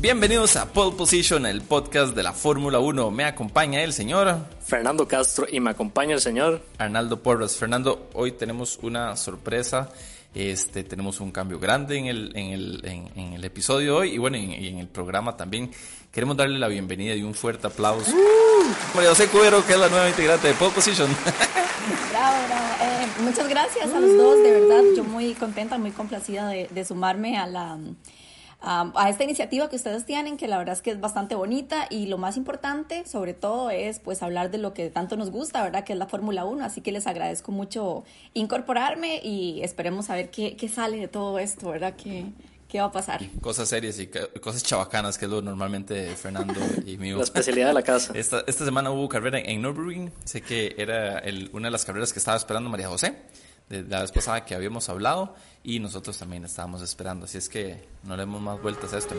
Bienvenidos a Pole Position, el podcast de la Fórmula 1. Me acompaña el señor Fernando Castro y me acompaña el señor Arnaldo Porras. Fernando, hoy tenemos una sorpresa. Este, tenemos un cambio grande en el, en el, en, el episodio de hoy y bueno, en, en, el programa también. Queremos darle la bienvenida y un fuerte aplauso. Uh. María José Cubero, que es la nueva integrante de Pole Position. Bravo, bravo. Eh, muchas gracias a los dos, de verdad. Yo muy contenta, muy complacida de, de sumarme a la a esta iniciativa que ustedes tienen, que la verdad es que es bastante bonita y lo más importante, sobre todo, es pues hablar de lo que tanto nos gusta, ¿verdad? Que es la Fórmula 1, así que les agradezco mucho incorporarme y esperemos a ver qué, qué sale de todo esto, ¿verdad? ¿Qué, ¿Qué va a pasar? Cosas serias y cosas chabacanas, que es lo normalmente Fernando y mío. La especialidad de la casa. Esta, esta semana hubo carrera en Nürburgring. Sé que era el, una de las carreras que estaba esperando María José de la vez pasada que habíamos hablado y nosotros también estábamos esperando. Así es que no le demos más vueltas a esto.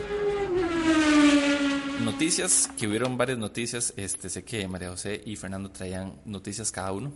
Noticias, que hubieron varias noticias. Este, sé que María José y Fernando traían noticias cada uno.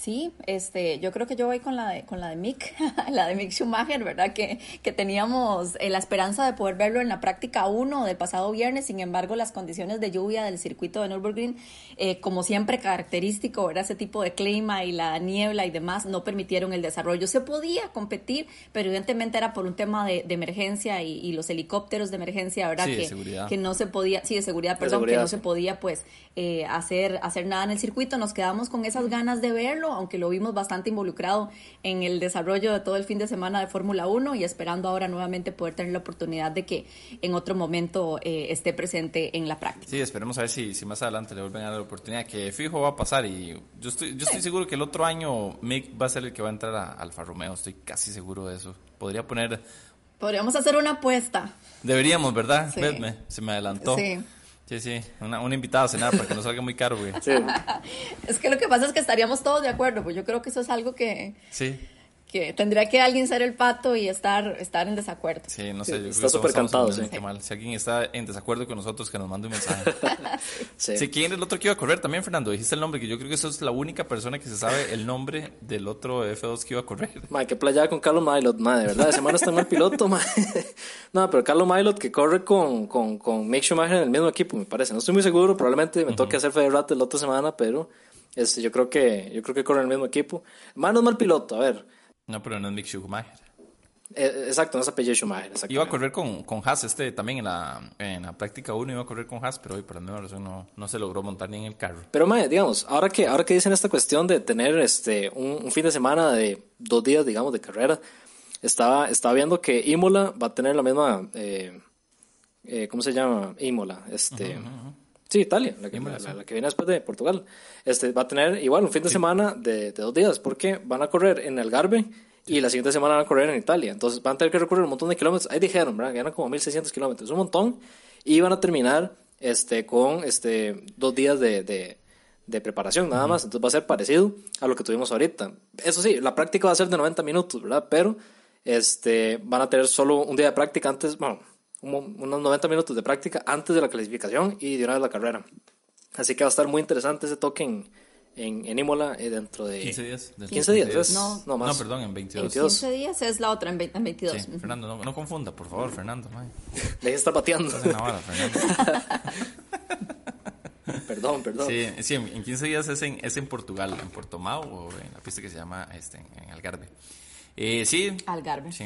Sí, este, yo creo que yo voy con la de, con la de Mick, la de Mick Schumacher, ¿verdad? Que, que teníamos eh, la esperanza de poder verlo en la práctica 1 del pasado viernes, sin embargo, las condiciones de lluvia del circuito de Nürburgring, eh, como siempre característico, ¿verdad? Ese tipo de clima y la niebla y demás no permitieron el desarrollo. Se podía competir, pero evidentemente era por un tema de, de emergencia y, y, los helicópteros de emergencia, ¿verdad? Sí, que, de seguridad. que no se podía, sí, de seguridad, perdón, seguridad, que no se podía, pues, eh, hacer, hacer nada en el circuito. Nos quedamos con esas ganas de verlo aunque lo vimos bastante involucrado en el desarrollo de todo el fin de semana de Fórmula 1 y esperando ahora nuevamente poder tener la oportunidad de que en otro momento eh, esté presente en la práctica. Sí, esperemos a ver si, si más adelante le vuelven a dar la oportunidad, que fijo va a pasar y yo estoy, yo estoy seguro que el otro año Mick va a ser el que va a entrar a Alfa Romeo, estoy casi seguro de eso. Podría poner... Podríamos hacer una apuesta. Deberíamos, ¿verdad? Sí. Vedme, se me adelantó. Sí. Sí, sí, una, una invitada a cenar para que no salga muy caro, güey. Sí. Es que lo que pasa es que estaríamos todos de acuerdo, pues yo creo que eso es algo que, Sí, que tendría que alguien ser el pato y estar, estar en desacuerdo. sí, no sé. Sí, yo creo está súper cantado, sí. mal. Si alguien está en desacuerdo con nosotros, que nos mande un mensaje. Sí. Sí, ¿quién era el otro que iba a correr también, Fernando? Dijiste el nombre, que yo creo que eso es la única persona que se sabe el nombre del otro F2 que iba a correr. Madre, qué playa con Carlos Milot, madre, ¿verdad? De semana está mal piloto, madre. No, pero Carlos Milot que corre con, con, con Mick Schumacher en el mismo equipo, me parece. No estoy muy seguro, probablemente me toque hacer Federate la otra semana, pero este, yo creo que yo creo que corre en el mismo equipo. Más no es mal piloto, a ver. No, pero no es Mick Schumacher. Eh, exacto, no es apellido Schumacher. Iba a correr con, con Haas, este también en la, en la práctica 1 iba a correr con Haas, pero hoy por alguna razón no, no se logró montar ni en el carro. Pero, mae, digamos, ahora que, ahora que dicen esta cuestión de tener este, un, un fin de semana de dos días, digamos, de carrera, estaba, estaba viendo que Imola va a tener la misma, eh, eh, ¿cómo se llama? Imola, este, sí, Italia, la que, Imola, la- sí. la que viene después de Portugal, este, va a tener igual un fin de semana de, de dos días, porque van a correr en Algarve y la siguiente semana van a correr en Italia, entonces van a tener que recorrer un montón de kilómetros, ahí dijeron, ¿verdad? Que eran como 1600 kilómetros, un montón, y van a terminar, este, con, este, dos días de, de de preparación nada más, entonces va a ser parecido a lo que tuvimos ahorita. Eso sí, la práctica va a ser de 90 minutos, ¿verdad? Pero este, van a tener solo un día de práctica antes, bueno, un- unos 90 minutos de práctica antes de la clasificación y de una vez la carrera. Así que va a estar muy interesante ese toque en, en, en Imola eh, dentro de 15 días. del- 15 días, ¿es? No. no más. No, perdón, en En 22. 22. 15 días es la otra, en, ve- en 22. Sí, Fernando, no, no confunda, por favor, Fernando. Deje de estar en la vara, Fernando. perdón, perdón. Sí, sí, en en 15 días es en, es en Portugal, en Portomao o en la pista que se llama este, en, en Algarve. Eh, sí. Algarve. Sí,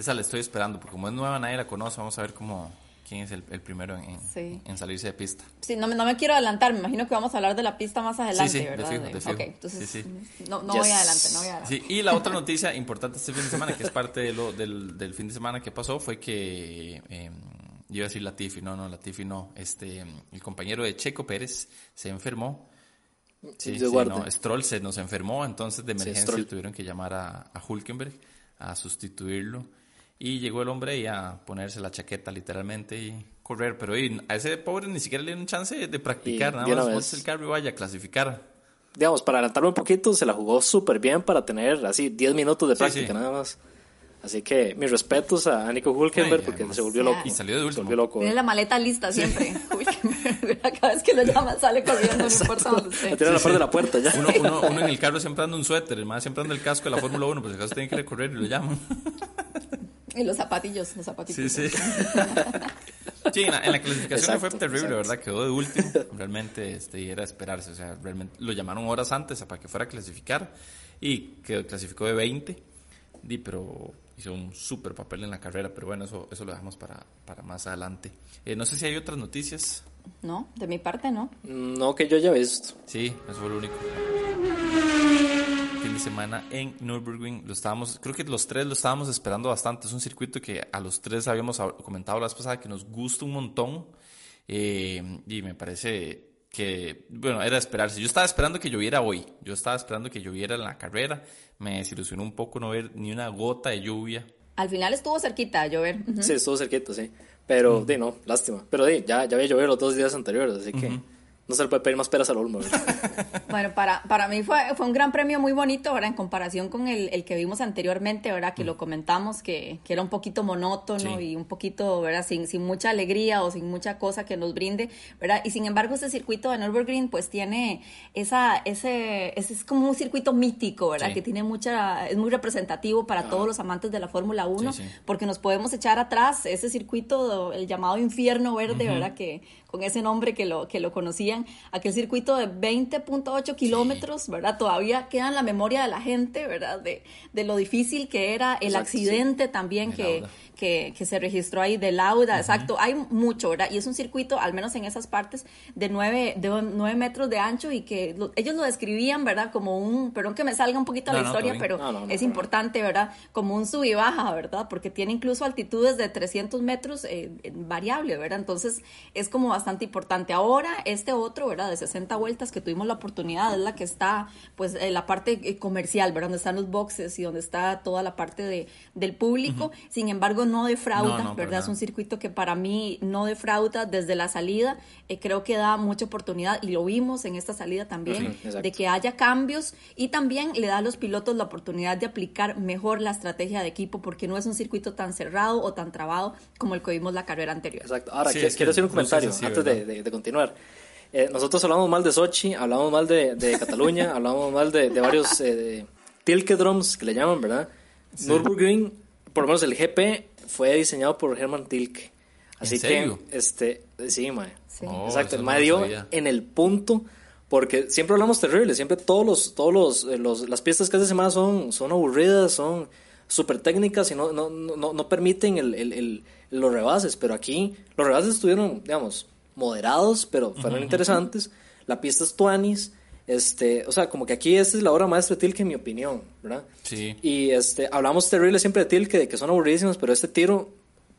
esa la estoy esperando, porque como es nueva, nadie la conoce. Vamos a ver cómo, quién es el, el primero en, en- Sí. en salirse de pista. Sí, no, me- no me quiero adelantar, me imagino que vamos a hablar de la pista más adelante, sí, ¿verdad? fijo, de fijo. Ok, entonces Sí, no, no Yes. voy adelante, no voy adelante. Sí, y la otra noticia importante este fin de semana, que es parte de lo, del, del fin de semana que pasó, fue que, eh, yo iba a decir Latifi, no, no, Latifi no, este, el compañero de Checo Pérez se enfermó. Sí, sí, no, Stroll se nos enfermó, entonces de emergencia tuvieron que llamar a, a Hulkenberg a sustituirlo. Y llegó el hombre y a ponerse la chaqueta literalmente y correr, pero y, a ese pobre ni siquiera le dieron chance de practicar, Y nada más vez. el carro y vaya a clasificar. Digamos, para adelantarme un poquito, se la jugó súper bien para tener así 10 minutos de Sí, práctica sí. nada más. Así que mis respetos a Nico Hulkenberg porque además. se volvió loco. Y salió de Se último. volvió loco. Tiene la maleta lista siempre. Cada vez que lo llaman sale corriendo, no importa dónde La esté. tiene a la de la puerta ya. Uno, uno, uno en el carro siempre anda un suéter, el más siempre anda el casco de la Fórmula 1, pues acaso tiene que recorrer y lo llaman. Y los zapatillos, los zapatitos. Sí, sí. Sí, en la, en la clasificación Exacto, fue terrible, exacto. ¿verdad? Quedó de último. Realmente este, era esperarse. O sea, realmente lo llamaron horas antes para que fuera a clasificar y que clasificó de 20. Di, pero hizo un súper papel en la carrera. Pero bueno, eso, eso lo dejamos para, para más adelante. Eh, no sé si hay otras noticias. No, de mi parte no. No que yo haya visto. Sí, eso fue lo único. Fin de semana en Nürburgring, lo estábamos, creo que los tres lo estábamos esperando bastante. Es un circuito que a los tres habíamos hab- comentado la vez pasada que nos gusta un montón. eh, y me parece que, bueno, era de esperarse. Yo estaba esperando que lloviera hoy. Yo estaba esperando que lloviera en la carrera. Me desilusionó un poco no ver ni una gota de lluvia. Al final estuvo cerquita a llover. Ujú. Sí, estuvo cerquita, sí. Pero, di, no, lástima. Pero, di, ya, ya había llovido los dos días anteriores, así que no se le puede pedir más peras al olmo. Bueno, para, para mí fue, fue un gran premio muy bonito, ¿verdad? En comparación con el, el que vimos anteriormente, ¿verdad? Que lo comentamos, que, que era un poquito monótono Sí. y un poquito, ¿verdad? Sin, sin mucha alegría o sin mucha cosa que nos brinde, ¿verdad? Y sin embargo, este circuito de Nürburgring, pues tiene esa, ese, ese es como un circuito mítico, ¿verdad? Sí. Que tiene mucha, es muy representativo para todos los amantes de la Fórmula 1, Sí, sí. porque nos podemos echar atrás ese circuito, el llamado infierno verde, ¿verdad? Que con ese nombre que lo, que lo conocían, aquel circuito de 20.8 kilómetros, ¿verdad? Todavía queda en la memoria de la gente, ¿verdad? De, de lo difícil que era el Exacto, accidente también que, que, que se registró ahí de Lauda, exacto. Hay mucho, ¿verdad? Y es un circuito, al menos en esas partes, de 9, de 9 metros de ancho y que lo- ellos lo describían, ¿verdad? Como un, perdón que me salga un poquito No, la no, historia, pero No, es importante, ¿verdad? Como un sub y baja, ¿verdad? Porque tiene incluso altitudes de 300 metros eh, variable, ¿verdad? Entonces es como bastante importante. Ahora, este otro, ¿verdad? De 60 vueltas que tuvimos la oportunidad, es la que está, pues, en la parte eh, comercial, ¿verdad? Donde están los boxes y donde está toda la parte de, del público. Sin embargo, no defrauda, No, no, para ¿verdad? Es un circuito que para mí no defrauda desde la salida. Eh, creo que da mucha oportunidad y lo vimos en esta salida también, de que haya cambios y también le da a los pilotos la oportunidad de aplicar mejor la estrategia de equipo porque no es un circuito tan cerrado o tan trabado como el que vimos la carrera anterior. Exacto. Ahora, Sí, qui- es que quiero hacer un comentario antes de, ¿verdad? de- de continuar. Eh, nosotros hablamos mal de Sochi, hablamos mal de, de Cataluña, hablamos mal de, de varios eh, de Tilkedroms que le llaman, ¿verdad? Nürburgring, por lo menos el GP, fue diseñado por Hermann Tilke. Así ¿En serio? que, este, sí, mae. Sí. Oh, Exacto, el mae dio en el punto, porque siempre hablamos terrible, siempre todos los, todos los, eh, los- las pistas que hace semana son, son aburridas, son súper técnicas y no, no, no, no permiten el, el- el- los rebases, pero aquí los rebases estuvieron, digamos, moderados, pero fueron interesantes, la pista es tuanis, este, o sea, como que aquí esta es la obra maestra de Tilke en mi opinión, ¿verdad? Sí. Y este, hablamos terrible siempre de Tilke, de que son aburridísimos, pero este tiro,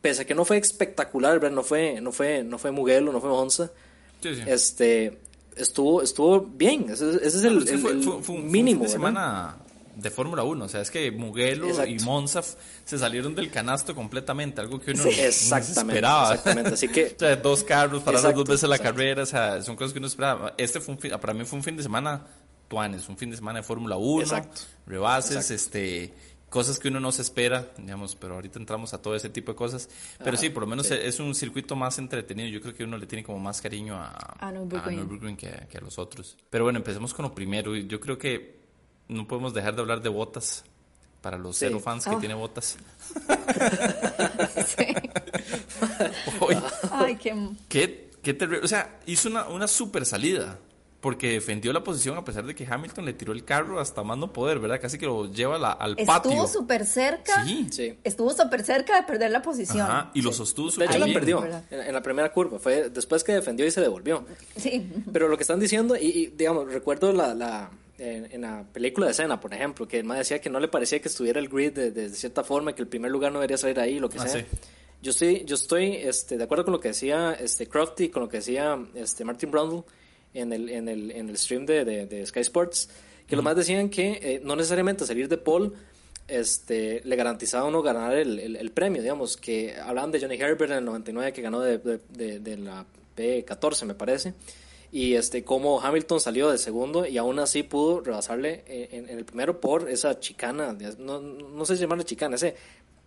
pese a que no fue espectacular, ¿verdad? No fue, no fue, no fue Mugello, no fue Monza, Sí, sí. este, estuvo, estuvo bien. Ese, ese es el, Es que el- fue, el fue- fue un- fue un mínimo. fin de ¿verdad? semana de Fórmula 1. O sea, es que Mugello Exacto. y Monza se salieron del canasto completamente, algo que uno Sí, no esperaba. exactamente, así que- o sea, dos carros, parar Exacto, dos veces la exacto. carrera, o sea, son cosas que uno esperaba. Este fue un fin- para mí fue un fin de semana tuanes, un fin de semana de Fórmula 1, Exacto. rebases, Exacto. este cosas que uno no se espera, digamos, pero ahorita entramos a todo ese tipo de cosas. Pero sí, por lo menos es un circuito más entretenido. Yo creo que uno le tiene como más cariño a, A Nürburgring. Nürburgring que, que a los otros. Pero bueno, empecemos con lo primero. Yo creo que no podemos dejar de hablar de botas para los Sí. cero fans que Ah. tiene botas. Sí. Hoy, Ay, qué... qué, qué terrible. O sea, hizo una, una super salida. Porque defendió la posición a pesar de que Hamilton le tiró el carro hasta más no poder, ¿verdad? Casi que lo lleva a la- al patio. Estuvo súper cerca. Sí. Sí. Estuvo súper cerca de perder la posición. Ajá, y lo sostuvo De súper hecho, la perdió en, en la primera curva. Fue después que defendió y se devolvió. Sí. Pero lo que están diciendo, y, y, digamos, recuerdo la, la, en, en la película de Cena, por ejemplo, que el más decía que no le parecía que estuviera el grid de, de cierta forma, que el primer lugar no debería salir ahí, lo que Ah, sea. sí. Yo estoy, yo estoy este, de acuerdo con lo que decía este, Crofty, con lo que decía este, Martin Brundle en el, en el, en el stream de, de, de Sky Sports, que los más decían que eh, no necesariamente salir de pole este, le garantizaba a uno ganar el, el, el premio, digamos, que hablaban de Johnny Herbert en el 99 que ganó de, de la P14, me parece, y este, cómo Hamilton salió de segundo y aún así pudo rebasarle en, en el primero por esa chicana, no, no sé si llamarle chicana, ese,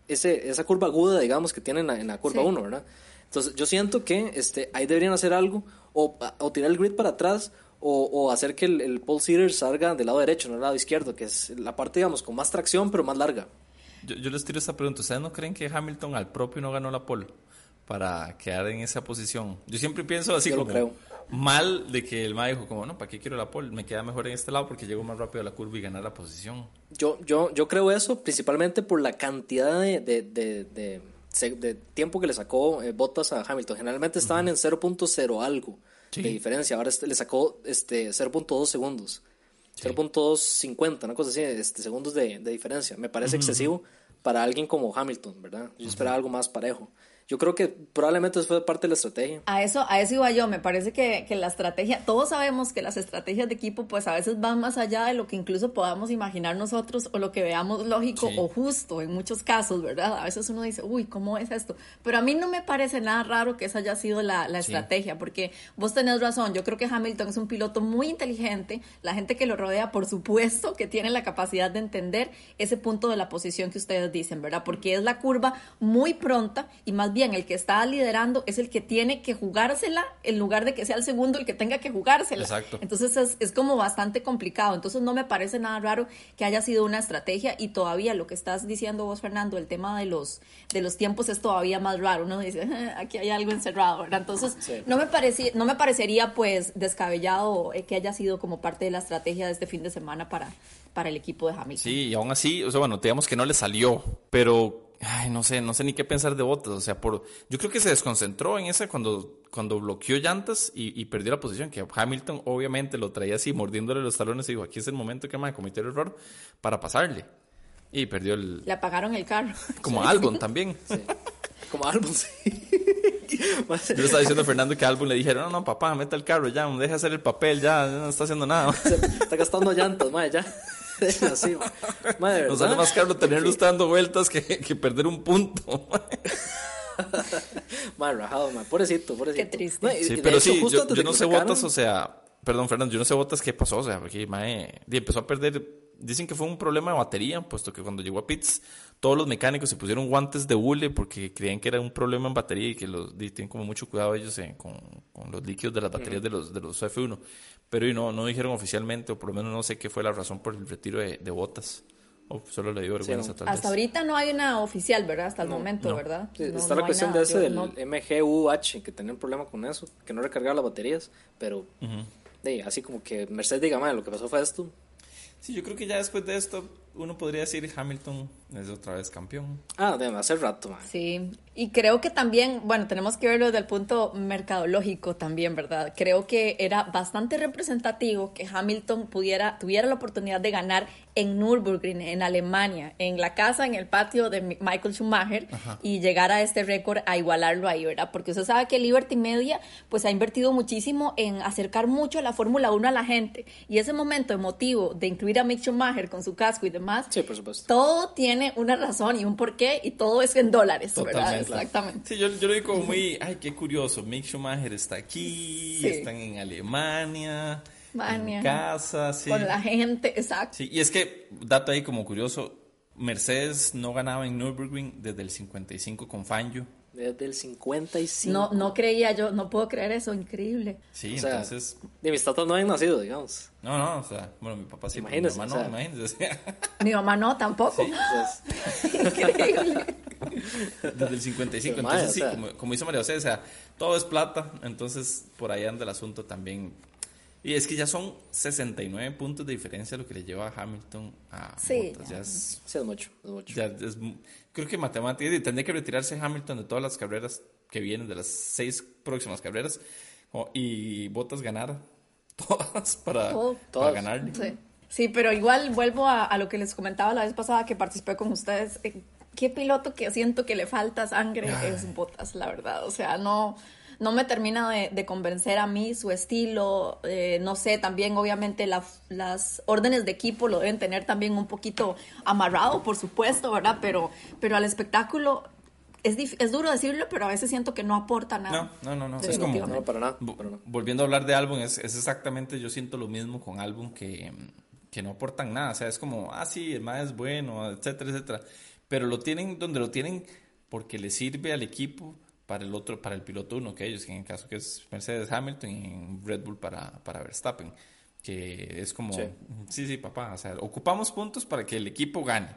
ese, esa curva aguda, digamos, que tiene en la, en la curva Sí. 1, ¿verdad? Entonces, yo siento que este, ahí deberían hacer algo, o, o tirar el grid para atrás, o, o hacer que el, el pole seater salga del lado derecho, no del lado izquierdo, que es la parte, digamos, con más tracción, pero más larga. Yo, yo les tiro esta pregunta. ¿Ustedes no creen que Hamilton al propio no ganó la pole? para quedar en esa posición. Yo siempre pienso así Yo lo como creo. Mal de que el MAE dijo como, no, ¿para qué quiero la pole? Me queda mejor en este lado porque llego más rápido a la curva y ganar la posición. Yo, yo, yo creo eso principalmente por la cantidad de, de, de, tiempo que le sacó eh, Bottas a Hamilton. Generalmente estaban en 0.0 algo Sí. de diferencia. Ahora le sacó este 0.2 segundos. 0.250, una cosa así, este, segundos de, de diferencia. Me parece excesivo para alguien como Hamilton, ¿verdad? Yo esperaba algo más parejo. Yo creo que probablemente eso fue parte de la estrategia. A eso, a eso iba yo, me parece que, que la estrategia, todos sabemos que las estrategias de equipo pues a veces van más allá de lo que incluso podamos imaginar nosotros o lo que veamos lógico Sí. o justo en muchos casos, ¿verdad? A veces uno dice, uy, ¿cómo es esto? Pero a mí no me parece nada raro que esa haya sido la, la Sí. estrategia, porque vos tenés razón, yo creo que Hamilton es un piloto muy inteligente, la gente que lo rodea, por supuesto, que tiene la capacidad de entender ese punto de la posición que ustedes dicen, ¿verdad? Porque es la curva muy pronta y más bien el que está liderando es el que tiene que jugársela en lugar de que sea el segundo el que tenga que jugársela. Exacto. Entonces es, es como bastante complicado. Entonces no me parece nada raro que haya sido una estrategia y todavía lo que estás diciendo vos, Fernando, el tema de los, de los tiempos es todavía más raro. Uno dice, "Ah, aquí hay algo encerrado, ¿verdad? Entonces Sí. no, me parecía, no me parecería pues descabellado eh, que haya sido como parte de la estrategia de este fin de semana para, para el equipo de Hamilton. Sí, y aún así, o sea, bueno, digamos que no le salió, pero ay, no sé, no sé ni qué pensar de Bottas, o sea, por yo creo que se desconcentró en esa cuando cuando bloqueó llantas y, y perdió la posición, que Hamilton obviamente lo traía así mordiéndole los talones y dijo, aquí es el momento que me cometió el error para pasarle. Y perdió el Le apagaron el carro. como Albon también. Como álbum, sí. Yo le estaba diciendo a Fernando que a Albon le dijeron, no, no, papá, meta el carro ya, deja hacer el papel ya, no está haciendo nada. Se- está gastando llantas, madre, ya. Así, madre, Nos sale más caro tenerlo usted dando vueltas que, que perder un punto. Madre, rajado, madre. Pobrecito, pobrecito. Qué triste. Sí, pero hecho, sí, justo yo, no sé sacaron- Botas, o sea, perdón, Fernando, yo no sé Botas qué pasó, o sea, porque mae, di, empezó a perder, dicen que fue un problema de batería, puesto que cuando llegó a pits, todos los mecánicos se pusieron guantes de hule porque creían que era un problema en batería y que los tienen como mucho cuidado ellos eh, con, con los líquidos de las baterías de los de los F1, pero y no, no dijeron oficialmente, o por lo menos no sé qué fue la razón por el retiro de, de Botas. O solo le dio vergüenza no. tal Hasta vez. ahorita no hay una oficial, ¿verdad? Hasta el momento, no. ¿verdad? Sí, No- está no la cuestión nada. de ese Yo del no- MGUH, que tenía un problema con eso, que no recargaba las baterías, pero de, así como que Mercedes diga, lo que pasó fue esto. Sí, yo creo que ya después de esto uno podría decir Hamilton es otra vez campeón. Ah, de hace rato, madre. Sí, y creo que también, bueno, tenemos que verlo desde el punto mercadológico también, ¿verdad? Creo que era bastante representativo que Hamilton pudiera, tuviera la oportunidad de ganar en Nürburgring, en Alemania, en la casa, en el patio de Mi- Michael Schumacher y llegar a este récord a igualarlo ahí, ¿verdad? Porque usted sabe que Liberty Media pues ha invertido muchísimo en acercar mucho la Fórmula 1 a la gente y ese momento emotivo de incluir a Mick Schumacher con su casco y demás, Sí, por supuesto. todo tiene una razón y un porqué y todo es en dólares, ¿verdad? Totalmente. Exactamente. Sí, yo, yo lo digo como muy, ay, qué curioso. Mick Schumacher está aquí, Sí. están en Alemania, Alemania. en casa, sí. Con la gente, exacto. Sí, y es que, dato ahí como curioso, Mercedes no ganaba en Nürburgring desde el 55 con Fangio. Desde el 55. No, no creía yo, no puedo creer eso, increíble. Sí, O sea, entonces, De mis tatas no habían nacido, digamos. no, no, o sea, bueno, mi papá sí, mi Imagínese, mamá o no, sea. imagínese. Mi mamá no, tampoco. Entonces, Increíble. Desde el 55, Pero, entonces sí, o sea. como, como hizo María José, o sea, todo es plata, entonces por ahí anda el asunto también. Y es que ya son 69 puntos de diferencia lo que le lleva a Hamilton a Sí, Bottas, ya. ya es, sí, es mucho, es mucho. ya es mu- creo que matemáticas, y tendría que retirarse Hamilton de todas las carreras que vienen, de las seis próximas carreras, y Bottas ganar todas para, Todas. ganarle. Sí. Sí, pero igual vuelvo a, a lo que les comentaba la vez pasada que participé con ustedes. Eh, ¿Qué piloto que siento que le falta sangre es Botas, la verdad? O sea, no, no me termina de, de convencer a mí su estilo. eh, no sé, también obviamente la- las órdenes de equipo lo deben tener también un poquito amarrado, por supuesto, ¿verdad? Pero, pero al espectáculo es, dif- es duro decirlo, pero a veces siento que no aporta nada. No, no, no, no. Es como. No, para nada. Vo- para nada. Volviendo a hablar de álbum, es, es exactamente, yo siento lo mismo con álbum que, que no aportan nada. O sea, es como, ah, sí, el más es bueno, etcétera, etcétera. Pero lo tienen donde lo tienen porque le sirve al equipo para el otro, para el piloto uno que ellos, que en el caso que es Mercedes Hamilton y en Red Bull para, para Verstappen. Que es como, Sí. sí, sí, papá, o sea, ocupamos puntos para que el equipo gane.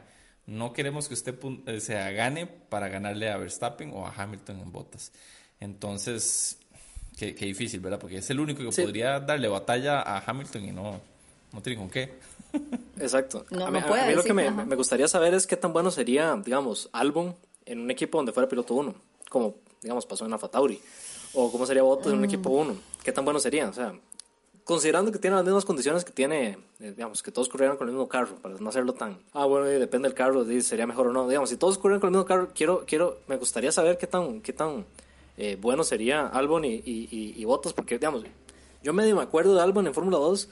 No queremos que usted eh, se gane para ganarle a Verstappen o a Hamilton en botas. Entonces, qué, difícil, ¿verdad? Porque es el único que podría darle batalla a Hamilton y no, no tiene con qué. Exacto. a mí, lo que me, me, gustaría saber es qué tan bueno sería, digamos, Albon en un equipo donde fuera piloto uno, como, digamos, pasó en la Tauri. O cómo sería Bottas en un mm. equipo uno. ¿Qué tan bueno sería? O sea, considerando que tiene las mismas condiciones que tiene, eh, digamos, que todos corrieran con el mismo carro, para no hacerlo tan, ah, bueno, depende del carro, sería mejor o no. Digamos, si todos corrieran con el mismo carro, quiero, quiero, me gustaría saber qué tan, qué tan eh, bueno sería Albon y, y, y, Bottas, porque, digamos, yo medio me acuerdo de Albon en Fórmula 2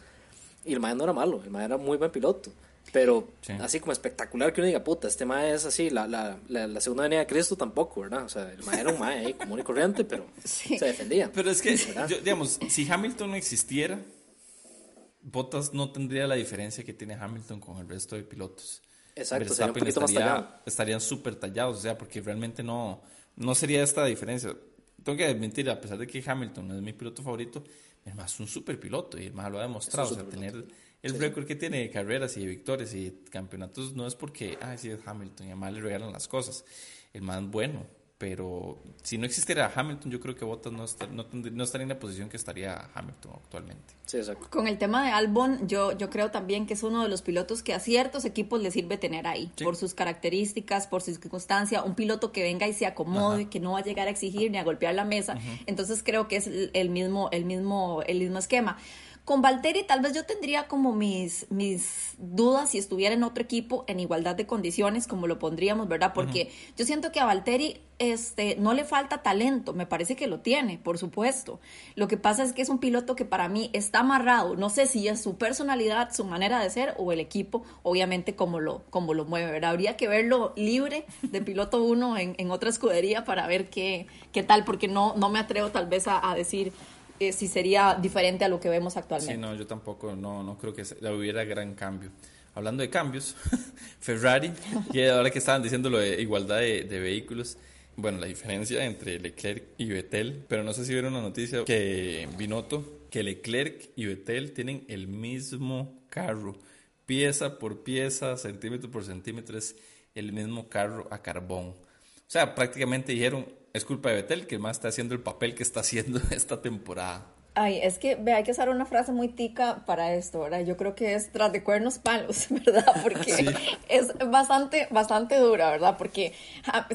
y el man no era malo, el man era muy buen piloto. Pero así como espectacular que uno diga, puta, este mae es así, la, la, la, segunda venida de Cristo tampoco, ¿verdad? O sea, el mae era un mae ahí común y corriente, pero se defendía. Pero es que, digamos, si Hamilton no existiera, Bottas no tendría la diferencia que tiene Hamilton con el resto de pilotos. Exacto, estarían súper tallados, o sea, porque realmente no, no sería esta diferencia. Tengo que admitir, a pesar de que Hamilton es mi piloto favorito, es un súper piloto y el más lo ha demostrado. O sea, tener el récord que tiene de carreras y de victorias y campeonatos no es porque, ah, sí, es Hamilton y además le regalan las cosas. El más bueno, pero si no existiera Hamilton, yo creo que Bottas no, no, estaría en la posición que estaría Hamilton actualmente. Sí, exacto. Con el tema de Albon, yo, yo creo también que es uno de los pilotos que a ciertos equipos les sirve tener ahí, por sus características, por su circunstancia, un piloto que venga y se acomode, que no va a llegar a exigir ni a golpear la mesa. Entonces creo que es el mismo, el mismo, el mismo esquema. Con Valtteri tal vez yo tendría como mis, mis dudas si estuviera en otro equipo en igualdad de condiciones, como lo pondríamos, ¿verdad? Porque yo siento que a Valtteri este, no le falta talento, me parece que lo tiene, por supuesto. Lo que pasa es que es un piloto que para mí está amarrado, no sé si es su personalidad, su manera de ser o el equipo, obviamente como lo, como lo mueve, ¿verdad? Habría que verlo libre de piloto uno en, en otra escudería para ver qué, qué tal, porque no, no me atrevo tal vez a decir eh, si sería diferente a lo que vemos actualmente. Sí, no, yo tampoco, no, no creo que hubiera gran cambio. Hablando de cambios, Ferrari, que ahora que estaban diciendo lo de igualdad de, vehículos, bueno, la diferencia entre Leclerc y Vettel, pero no sé si vieron una noticia que Binotto, que Leclerc y Vettel tienen el mismo carro, pieza por pieza, centímetro por centímetro, es el mismo carro a carbón. O sea, prácticamente dijeron, es culpa de Betel que más está haciendo el papel que está haciendo esta temporada. Ay, es que ve, hay que usar una frase muy tica para esto, ¿verdad? Yo creo que es tras de cuernos palos, ¿verdad? Porque es bastante, bastante dura, ¿verdad? Porque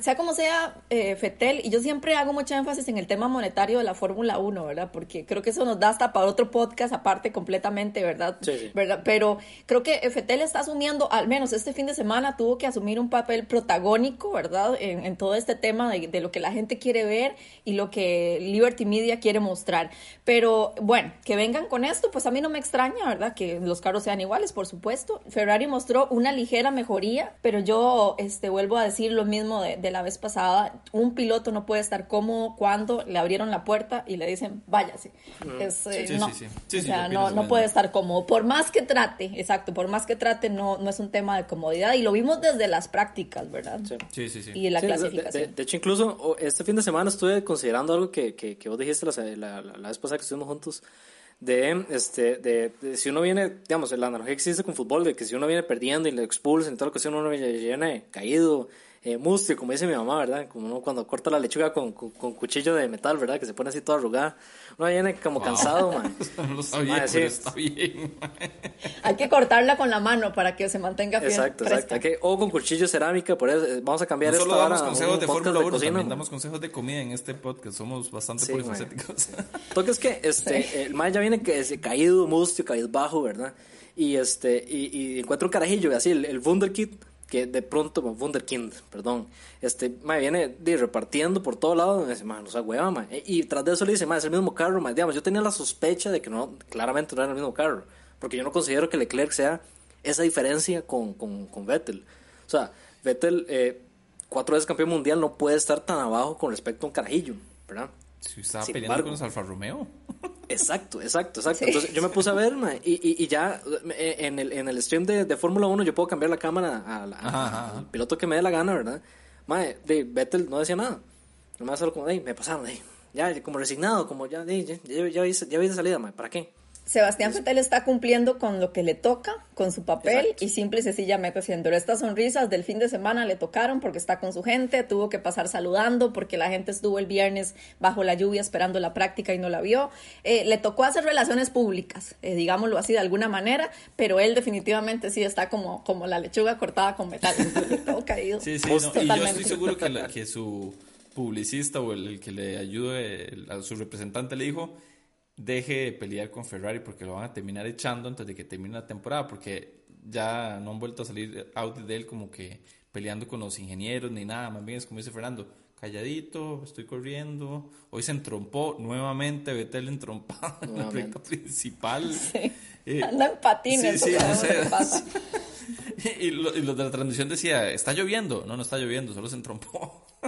sea como sea, eh, Fetel, y yo siempre hago mucha énfasis en el tema monetario de la Fórmula 1, ¿verdad? Porque creo que eso nos da hasta para otro podcast aparte completamente, ¿verdad? Sí, ¿verdad? Pero creo que Fetel está asumiendo, al menos este fin de semana, tuvo que asumir un papel protagónico, ¿verdad? En, en todo este tema de, de lo que la gente quiere ver y lo que Liberty Media quiere mostrar. Pero bueno, que vengan con esto, pues a mí no me extraña, ¿verdad? Que los carros sean iguales, por supuesto. Ferrari mostró una ligera mejoría, pero yo este, vuelvo a decir lo mismo de, la vez pasada. Un piloto no puede estar cómodo cuando le abrieron la puerta y le dicen, váyase. no, o sea, no, no puede estar cómodo. Por más que trate, exacto, por más que trate, no, no es un tema de comodidad. Y lo vimos desde las prácticas, ¿verdad? Sí, sí, sí. Y la clasificación. De, hecho, incluso este fin de semana estuve considerando algo que, que, vos dijiste la, la, la vez pasada que estuvimos juntos, de, este, de, si uno viene, digamos, la analogía que existe con fútbol, de que si uno viene perdiendo y le expulsan, en toda ocasión uno viene caído, eh, mustio, como dice mi mamá, ¿verdad? Como uno cuando corta la lechuga con, con, cuchillo de metal, ¿verdad? Que se pone así toda arrugada. Uno viene como cansado, man. no lo sabía, pero está bien. Hay que cortarla con la mano para que se mantenga fiel, Exacto, exacto. o con cuchillo cerámica, por eso eh, vamos a cambiar no esto solo damos consejos de Fórmula 1, también damos consejos de comida en este podcast. Somos bastante sí, polifacéticos. Toque es que este, el man ya viene que, caído, mustio, caído bajo, ¿verdad? Y este y, y encuentra un carajillo, así, el, el Wunderkid que de pronto, Wunderkind, perdón, este, me viene de, repartiendo por todo lado, y dice, man, o sea, hueva, Y, tras de eso le dice, man, es el mismo carro, man. digamos, yo tenía la sospecha de que no, claramente no era el mismo carro, porque yo no considero que Leclerc sea esa diferencia con, con, con Vettel. O sea, Vettel, eh, cuatro veces campeón mundial, no puede estar tan abajo con respecto a un carajillo, ¿verdad? Si estaba peleando con los Alfa Romeo. Exacto, exacto, exacto. Entonces yo me puse a ver, y, y, ya eh, en el, en el stream de, de Fórmula 1 yo puedo cambiar la cámara al piloto que me dé la gana, ¿verdad? Mae, de Vettel no decía nada. Nomás solo como, me pasaron, ya como resignado, como ya, ya, ya, ya, vi, ya vi salida, mae, ¿para qué? Sebastián Vettel está cumpliendo con lo que le toca, con su papel, y simple y sencillamente haciéndolo. Estas sonrisas del fin de semana le tocaron porque está con su gente, tuvo que pasar saludando porque la gente estuvo el viernes bajo la lluvia esperando la práctica y no la vio. Eh, le tocó hacer relaciones públicas, eh, digámoslo así de alguna manera, pero él definitivamente sí está como, como la lechuga cortada con metal, todo caído. Sí, sí, y yo estoy seguro que, que su publicista o el, que le ayude, a su representante le dijo deje de pelear con Ferrari porque lo van a terminar echando antes de que termine la temporada, porque ya no han vuelto a salir audios de él como que peleando con los ingenieros ni nada, más bien es como dice Fernando, calladito, estoy corriendo, hoy se entrompó nuevamente, Betel entrompado en la recta principal. Sí. Eh, Anda en patines. Sí, sí, y, lo, y los de la transmisión decía, está lloviendo, no, no está lloviendo, solo se entrompó.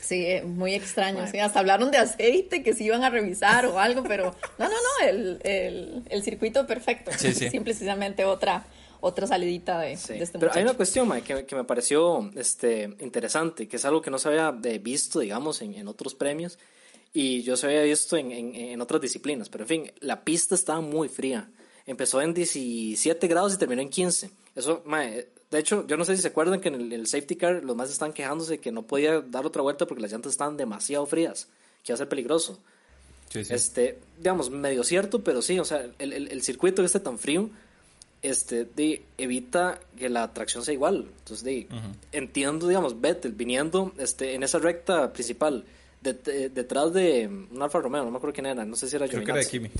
Sí, eh, muy extraño. Sí, hasta hablaron de aceite que se iban a revisar o algo, pero no, no, no, el, el, el circuito perfecto. Sí, sí. Simplemente otra, otra salidita de, de este Pero hay una cuestión, que, que, me pareció este, interesante, que es algo que no se había visto, digamos, en, en otros premios y yo se había visto en, en, en, otras disciplinas, pero en fin, la pista estaba muy fría. Empezó en 17 grados y terminó en 15. Eso, mae, de hecho, yo no sé si se acuerdan que en el, safety car los más están quejándose que no podía dar otra vuelta porque las llantas estaban demasiado frías, que iba a ser peligroso. Sí, sí. Este, digamos, medio cierto, pero sí, o sea, el, el, el circuito que esté tan frío este, de, evita que la tracción sea igual. Entonces, de, entiendo, digamos, Vettel viniendo este, en esa recta principal, de, detrás de un Alfa Romeo, no me acuerdo quién era, no sé si era Creo que era de Kimi.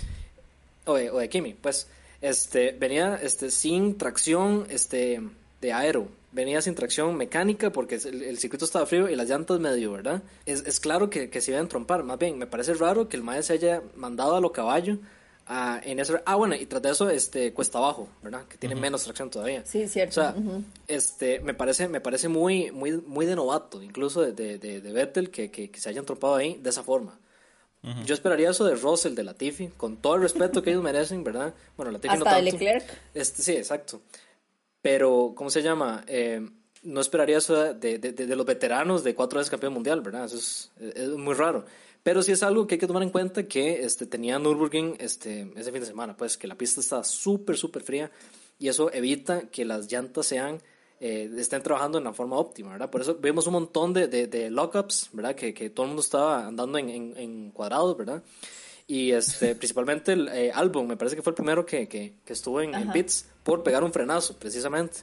O de, o de Kimi, pues, este, venía este, sin tracción, este de aero. Venía sin tracción mecánica porque el, circuito estaba frío y las llantas medio, ¿verdad? Es, es claro que, que se iba a entrompar. Más bien, me parece raro que el maestro se haya mandado a lo caballo. A en ese, ah, bueno, y tras de eso, este, cuesta abajo, ¿verdad? Que tiene menos tracción todavía. Sí, cierto. O sea, este, me parece, me parece muy, muy, muy de novato, incluso de, de, de, de Vettel, que, que, que, se haya entrompado ahí de esa forma. Yo esperaría eso de Russell, de Latifi, con todo el respeto que ellos merecen, ¿verdad? Bueno, Latifi Hasta no de Leclerc. Este, sí, exacto. Pero, ¿cómo se llama? Eh, no esperaría eso de, de, de, los veteranos de cuatro veces campeón mundial, ¿verdad? Eso es, es, muy raro. Pero sí es algo que hay que tomar en cuenta que este, tenía Nürburgring este, ese fin de semana, pues que la pista está súper, súper fría y eso evita que las llantas sean, eh, estén trabajando en la forma óptima, ¿verdad? Por eso vemos un montón de, de, de lockups, ¿verdad? Que, que, todo el mundo estaba andando en, en, en cuadrados, ¿verdad? Y este, principalmente el eh, álbum, me parece que fue el primero que, que, que estuvo en, en pits por pegar un frenazo, precisamente.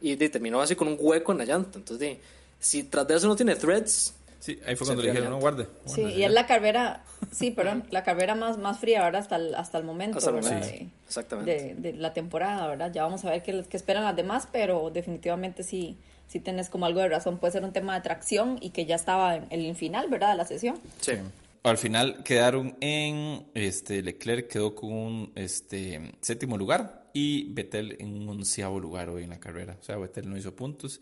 Y de, terminó así con un hueco en la llanta. Entonces, de, si tras de eso no tiene threads. Sí, ahí fue cuando le dijeron, no, guarde. sí, y es la carrera, sí, perdón, la carrera más, más fría, ¿verdad? Hasta el, hasta el momento, hasta el momento. Sí, exactamente. De, de, la temporada, ¿verdad? Ya vamos a ver qué, qué esperan las demás, pero definitivamente sí, sí tenés como algo de razón. Puede ser un tema de tracción y que ya estaba en el final, ¿verdad? De la sesión. Sí al final quedaron en este Leclerc quedó con un este séptimo lugar y Vettel en un onceavo lugar hoy en la carrera. O sea, Vettel no hizo puntos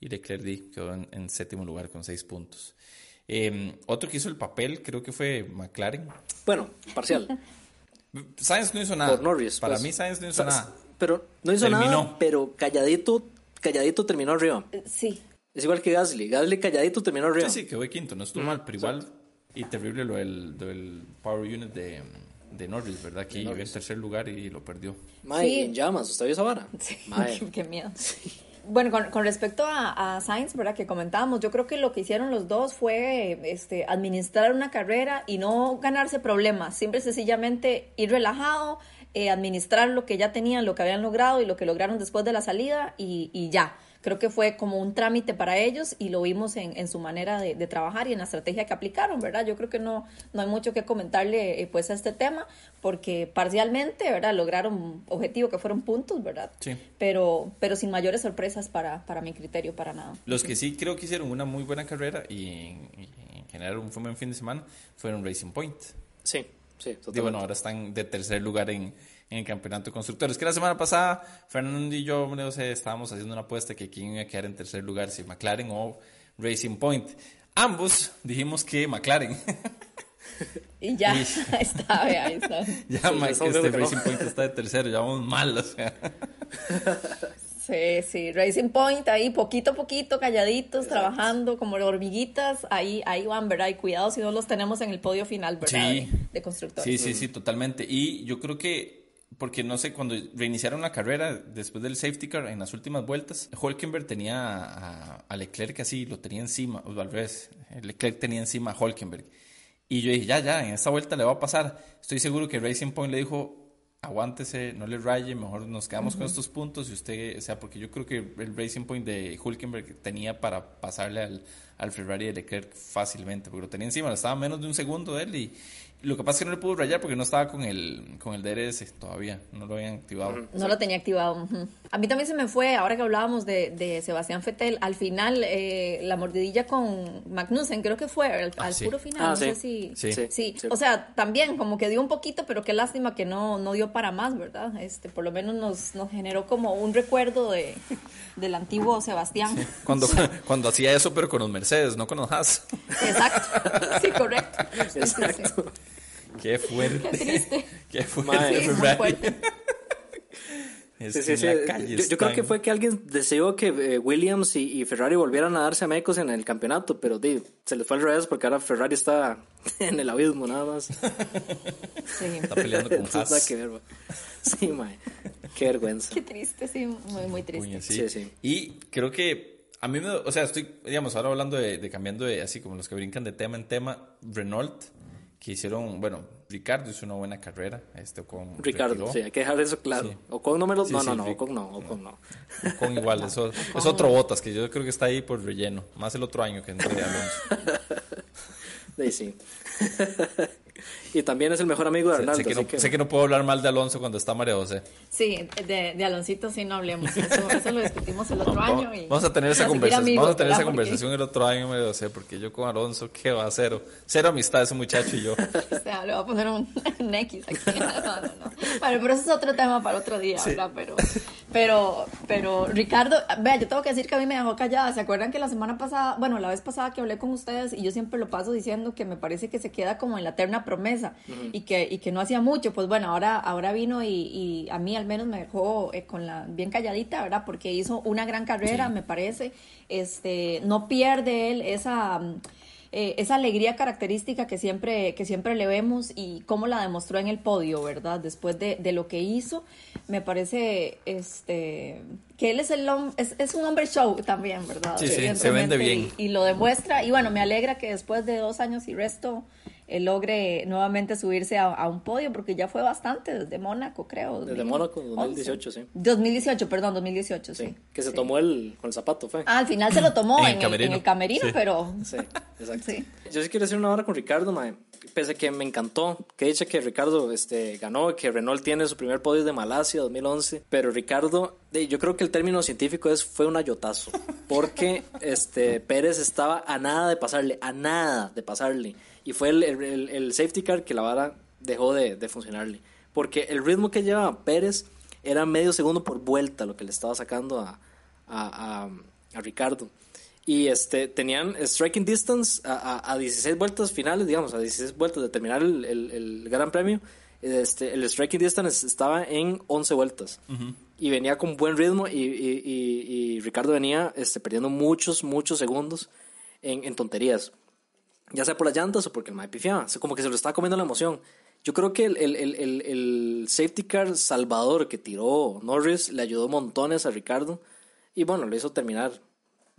y Leclerc quedó en, en séptimo lugar con seis puntos. Eh, otro que hizo el papel creo que fue McLaren. Bueno, parcial. Sainz no hizo nada. Por Norris, Para pues. mí Sainz no hizo nada. Pero no hizo Terminó. nada, pero calladito, calladito terminó arriba. Sí. Es igual que Gasly. Gasly calladito terminó arriba. Sí, sí, quedó quinto, no estuvo mal, pero igual y terrible lo del, del Power Unit de, de Norris, ¿verdad? Que llegó en tercer lugar y lo perdió. Mae, sí. en llamas, ¿usted vio esa vara? Sí, qué miedo. Sí. Bueno, con, con respecto a, a, Sainz, ¿verdad? Que comentábamos, yo creo que lo que hicieron los dos fue este, administrar una carrera y no ganarse problemas, siempre sencillamente ir relajado, eh, administrar lo que ya tenían, lo que habían logrado y lo que lograron después de la salida y, y ya creo que fue como un trámite para ellos y lo vimos en, en su manera de, de, trabajar y en la estrategia que aplicaron, ¿verdad? Yo creo que no, no hay mucho que comentarle eh, pues a este tema porque parcialmente, ¿verdad? Lograron objetivo que fueron puntos, ¿verdad? Sí. Pero, pero sin mayores sorpresas para, para mi criterio, para nada. Los que sí creo que hicieron una muy buena carrera y, y en general un buen fin de semana fueron Racing Point. Sí, sí, totalmente. Y bueno, ahora están de tercer lugar en, en el campeonato de constructores. Que la semana pasada, Fernando y yo, no sé, estábamos haciendo una apuesta que quién iba a quedar en tercer lugar, si McLaren o Racing Point. Ambos dijimos que McLaren. Y ya y, está, ahí está. Ya, sí, Mike, este Racing no. Point está de tercero, ya vamos mal, o sea. Sí, Sí, Racing Point ahí poquito a poquito, calladitos, trabajando como hormiguitas, ahí, ahí van, ¿verdad? Y cuidado si no los tenemos en el podio final, ¿verdad? Sí. De, de constructores. Sí, sí, sí, totalmente. Y yo creo que, porque no sé, cuando reiniciaron la carrera después del safety car en las últimas vueltas, Holkenberg tenía a, a Leclerc así, lo tenía encima, o al revés, Leclerc tenía encima a Holkenberg. Y yo dije, ya, ya, en esta vuelta le va a pasar. Estoy seguro que Racing Point le dijo, aguántese, no le raye, mejor nos quedamos con estos puntos y usted, o sea, porque yo creo que el Racing Point de Hulkenberg tenía para pasarle al, al Ferrari de Leclerc fácilmente, porque lo tenía encima, estaba a menos de un segundo de él y lo que pasa es que no le pudo rayar porque no estaba con el, con el DRS todavía, no lo habían activado. No lo tenía activado. ujú. A mí también se me fue, ahora que hablábamos de, de Sebastián Fettel, al final eh, la mordidilla con Magnussen, creo que fue al, Ah, al sí. puro final, Ah, no sí. sé si... Sí. Sí. Sí. o sea, también como que dio un poquito, pero qué lástima que no, no dio para más, ¿verdad? Este, por lo menos nos, nos generó como un recuerdo de, del antiguo Sebastián. Cuando, cuando hacía eso, pero con los Mercedes, no con los Haas. Exacto, sí, correcto. Sí, sí, sí. Exacto. Qué fuerte. Qué triste. Qué fuerte. Sí, muy Ferrari. fuerte. Es Sí, Yo, yo creo que fue que alguien deseó que eh, Williams y, y Ferrari volvieran a darse a mecos en el campeonato, pero di, se les fue al revés porque ahora Ferrari está en el abismo nada más. Sí. Está peleando con Haas. que ver, ma. Sí, mae. Qué vergüenza. Qué triste, sí, muy, muy triste. Puña, sí. Sí, sí. Y creo que a mí me, o sea, estoy, digamos, ahora hablando de, de cambiando de, así como los que brincan de tema en tema, Renault, que hicieron, bueno, Ricardo hizo una buena carrera, este con Ricardo, sí, hay que dejar eso claro. Sí. Ocon no me lo... Sí, no, sí, no, no, Ocon no, Ocon no. Con igual, eso, es otro Botas, que yo creo que está ahí por relleno, más el otro año que entre Alonso. Sí, sí. y también es el mejor amigo de Sé, Arnaldo, sé que así no, que... sé que no puedo hablar mal de Alonso cuando está María José. Sí, de, de Aloncito sí no hablemos. Eso, eso lo discutimos el otro año. Y vamos a tener esa conversación, amigos, vamos a tener esa conversación el otro año, María José, porque yo con Alonso, ¿qué va? Cero. Cero amistad ese muchacho y yo. o sea, le voy a poner un, un X aquí. No, no, no. Bueno, pero eso es otro tema para otro día, ¿verdad? Pero, pero, pero Ricardo, vea, yo tengo que decir que a mí me dejó callada. ¿Se acuerdan que la semana pasada, bueno, la vez pasada que hablé con ustedes y yo siempre lo paso diciendo que me parece que se queda como en la eterna promesa y, que, y que no hacía mucho? Pues bueno, ahora, ahora vino y, y a mí al menos me dejó eh, con la bien calladita, ¿verdad? Porque hizo una gran carrera, me parece. Este, no pierde él esa eh, esa alegría característica que siempre, que siempre le vemos y cómo la demostró en el podio, ¿verdad? Después de, de lo que hizo, me parece este que él es, el, es, es un hombre show también, ¿verdad? Sí, sí, se vende bien. Y, y lo demuestra. Y bueno, me alegra que después de dos años y resto él logre nuevamente subirse a, a un podio, porque ya fue bastante desde Mónaco, creo. Desde 2011. Mónaco, 2018, sí. 2018, perdón, 2018, sí. Sí, que se Sí. tomó el, con el zapato, fue. Ah, al final se lo tomó En en, el en el camerino, Sí. pero Sí, exacto. Sí. Yo sí quiero hacer una hora con Ricardo, mae. Pese a que me encantó, que dicha que Ricardo este, ganó, que Renault tiene su primer podio de Malasia 2011, pero Ricardo, yo creo que el término científico es fue un ayotazo, porque este Pérez estaba a nada de pasarle, a nada de pasarle, y fue el, el- el- safety car que la vara dejó de, de funcionarle, porque el ritmo que llevaba Pérez era medio segundo por vuelta lo que le estaba sacando a, a, a- a Ricardo. Y este, tenían striking distance a, a, a 16 vueltas finales, digamos, a 16 vueltas de terminar el, el, Gran Premio. Este, el striking distance estaba en 11 vueltas. Y venía con buen ritmo y, y, y- y Ricardo venía este, perdiendo muchos, muchos segundos en, en tonterías. Ya sea por las llantas o porque el mae pifiaba. Como que se lo estaba comiendo la emoción. Yo creo que el, el, el, el, safety car salvador que tiró Norris le ayudó montones a Ricardo. Y bueno, lo hizo terminar